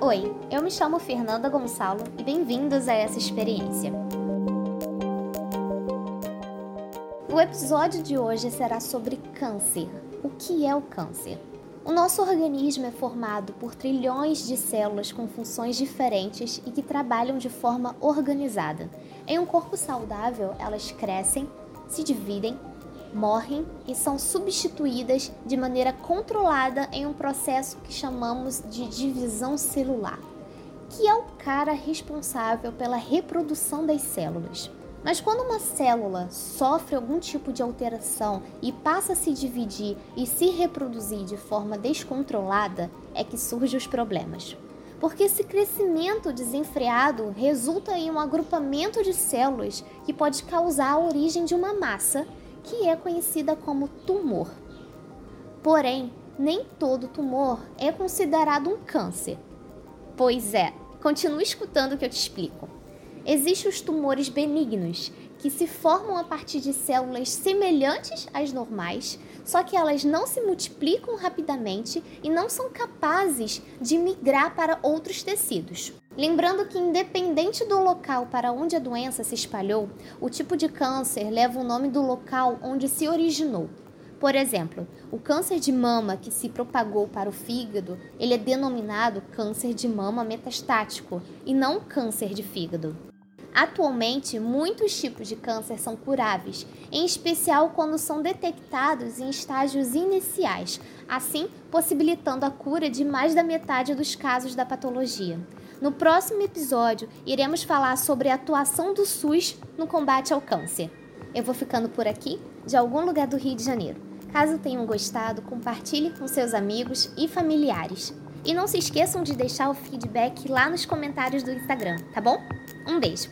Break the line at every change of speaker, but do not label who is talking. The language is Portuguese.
Oi, eu me chamo Fernanda Gonçalo e bem-vindos a essa experiência. O episódio de hoje será sobre câncer. O que é o câncer? O nosso organismo é formado por trilhões de células com funções diferentes e que trabalham de forma organizada. Em um corpo saudável, elas crescem, se dividem, morrem e são substituídas de maneira controlada em um processo que chamamos de divisão celular, que é o cara responsável pela reprodução das células. Mas quando uma célula sofre algum tipo de alteração e passa a se dividir e se reproduzir de forma descontrolada, é que surgem os problemas. Porque esse crescimento desenfreado resulta em um agrupamento de células que pode causar a origem de uma massa que é conhecida como tumor. Porém, nem todo tumor é considerado um câncer. Pois é, continue escutando o que eu te explico. Existem os tumores benignos, que se formam a partir de células semelhantes às normais, só que elas não se multiplicam rapidamente e não são capazes de migrar para outros tecidos. Lembrando que, independente do local para onde a doença se espalhou, o tipo de câncer leva o nome do local onde se originou. Por exemplo, o câncer de mama que se propagou para o fígado, ele é denominado câncer de mama metastático e não câncer de fígado. Atualmente, muitos tipos de câncer são curáveis, em especial quando são detectados em estágios iniciais, assim possibilitando a cura de mais da metade dos casos da patologia. No próximo episódio, iremos falar sobre a atuação do SUS no combate ao câncer. Eu vou ficando por aqui, de algum lugar do Rio de Janeiro. Caso tenham gostado, compartilhe com seus amigos e familiares. E não se esqueçam de deixar o feedback lá nos comentários do Instagram, tá bom? Um beijo!